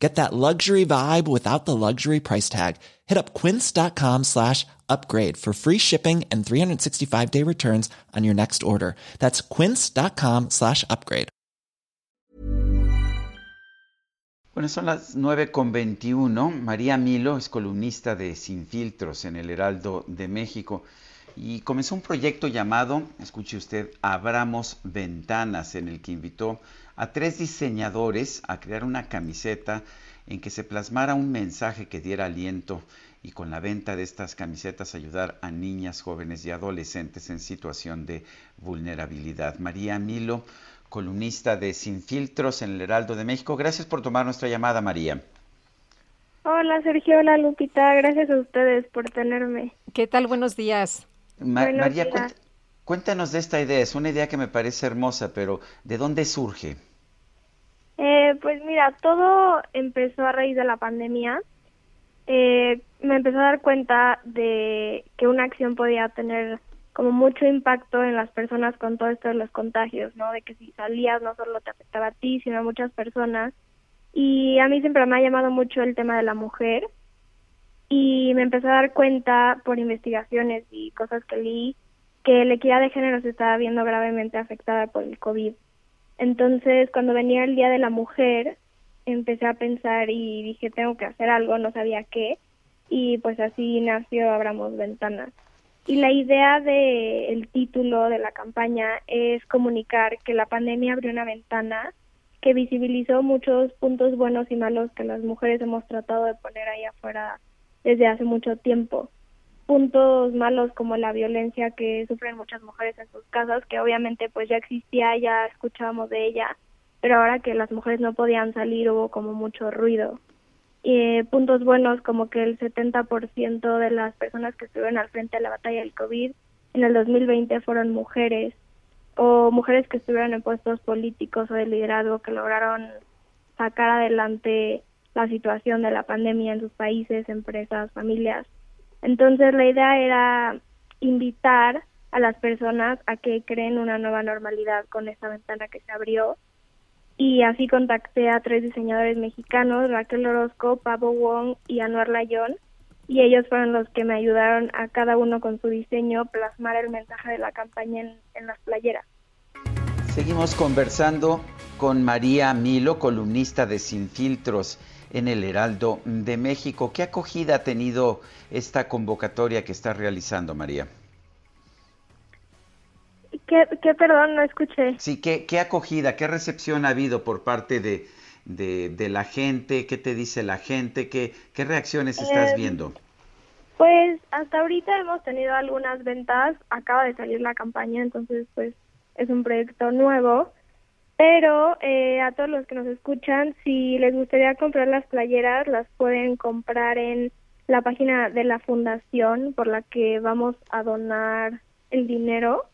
Get that luxury vibe without the luxury price tag. Hit up quince.com slash upgrade for free shipping and 365 day returns on your next order. That's quince.com slash upgrade. Bueno, son las 9 con 21. María Milo es columnista de Sin Filtros en el Heraldo de México y comenzó un proyecto llamado, escuche usted, Abramos Ventanas, en el que invitó a tres diseñadores a crear una camiseta en que se plasmara un mensaje que diera aliento y con la venta de estas camisetas ayudar a niñas, jóvenes y adolescentes en situación de vulnerabilidad. María Milo, columnista de Sin Filtros en el Heraldo de México. Gracias por tomar nuestra llamada, María. Hola Sergio, hola Lupita, gracias a ustedes por tenerme. ¿Qué tal? Buenos días. María, cuéntanos de esta idea, es una idea que me parece hermosa, pero ¿de dónde surge? Eh, pues mira, todo empezó a raíz de la pandemia. Eh, me empezó a dar cuenta de que una acción podía tener como mucho impacto en las personas con todo esto de los contagios, ¿no? De que si salías no solo te afectaba a ti, sino a muchas personas. Y a mí siempre me ha llamado mucho el tema de la mujer y me empecé a dar cuenta por investigaciones y cosas que leí que la equidad de género se estaba viendo gravemente afectada por el COVID. Entonces, cuando venía el Día de la Mujer, empecé a pensar y dije, tengo que hacer algo, no sabía qué, y pues así nació Abramos Ventanas. Y la idea del el título de la campaña es comunicar que la pandemia abrió una ventana que visibilizó muchos puntos buenos y malos que las mujeres hemos tratado de poner ahí afuera desde hace mucho tiempo puntos malos como la violencia que sufren muchas mujeres en sus casas, que obviamente pues ya existía, ya escuchábamos de ella, pero ahora que las mujeres no podían salir hubo como mucho ruido. Y puntos buenos como que el 70% de las personas que estuvieron al frente de la batalla del COVID en el 2020 fueron mujeres o mujeres que estuvieron en puestos políticos o de liderazgo que lograron sacar adelante la situación de la pandemia en sus países, empresas, familias. Entonces la idea era invitar a las personas a que creen una nueva normalidad con esta ventana que se abrió y así contacté a tres diseñadores mexicanos, Raquel Orozco, Pablo Wong y Anuar Layón, y ellos fueron los que me ayudaron a cada uno con su diseño plasmar el mensaje de la campaña en, en las playeras. Seguimos conversando con María Milo, columnista de Sin Filtros en el Heraldo de México. ¿Qué acogida ha tenido esta convocatoria que está realizando, María? ¿Qué, perdón, no escuché? Sí, ¿qué, ¿qué, acogida, qué recepción ha habido por parte de, de, la gente? ¿Qué te dice la gente? ¿Qué, qué reacciones estás eh, viendo? Pues hasta ahorita hemos tenido algunas ventas, acaba de salir la campaña, entonces pues es un proyecto nuevo pero eh, a todos los que nos escuchan, si les gustaría comprar las playeras, las pueden comprar en la página de la fundación por la que vamos a donar el dinero.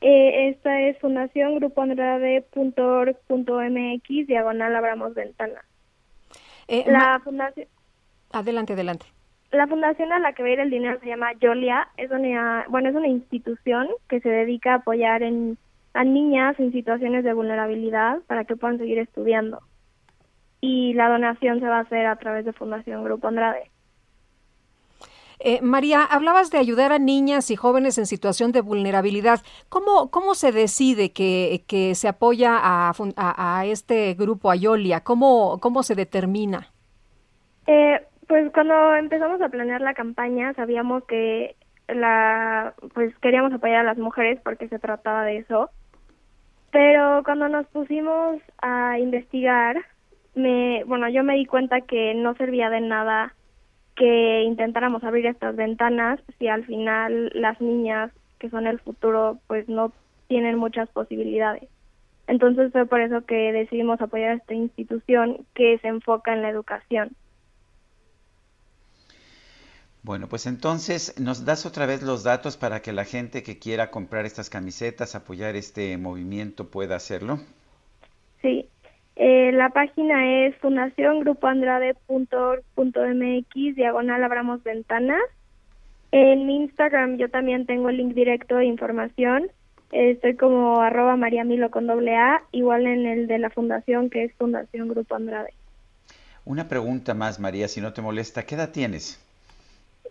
Eh, esta es fundaciongrupoandrade.org.mx, diagonal abramos ventana. Eh, la fundación... Adelante, adelante. La fundación a la que va a ir el dinero se llama Yolia, es una, bueno, es una institución que se dedica a apoyar en a niñas en situaciones de vulnerabilidad para que puedan seguir estudiando. Y la donación se va a hacer a través de Fundación Grupo Andrade. Eh, María, hablabas de ayudar a niñas y jóvenes en situación de vulnerabilidad. ¿Cómo, cómo se decide que, que se apoya a, a, este grupo, a Yolia? ¿Cómo, cómo se determina? Eh, pues cuando empezamos a planear la campaña sabíamos que la pues queríamos apoyar a las mujeres porque se trataba de eso pero cuando nos pusimos a investigar, me, bueno, yo me di cuenta que no servía de nada que intentáramos abrir estas ventanas si al final las niñas que son el futuro pues no tienen muchas posibilidades. Entonces fue por eso que decidimos apoyar a esta institución que se enfoca en la educación. Bueno, pues entonces nos das otra vez los datos para que la gente que quiera comprar estas camisetas, apoyar este movimiento pueda hacerlo. Sí, eh, la página es fundaciongrupoandrade.org.mx, diagonal abramos ventanas. En mi Instagram yo también tengo el link directo de información. Estoy como arroba mariamilo con doble A, igual en el de la fundación que es Fundación Grupo Andrade. Una pregunta más, María, si no te molesta. ¿Qué edad tienes?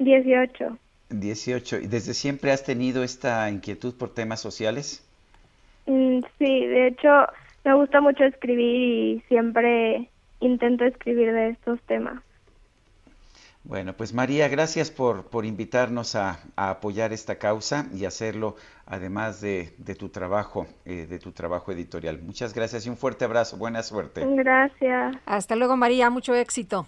18. 18. ¿Y desde siempre has tenido esta inquietud por temas sociales? Mm, sí, de hecho me gusta mucho escribir y siempre intento escribir de estos temas. Bueno, pues María, gracias por, por invitarnos a, apoyar esta causa y hacerlo además de, de tu trabajo, eh, de tu trabajo editorial. Muchas gracias y un fuerte abrazo. Buena suerte. Gracias. Hasta luego, María. Mucho éxito.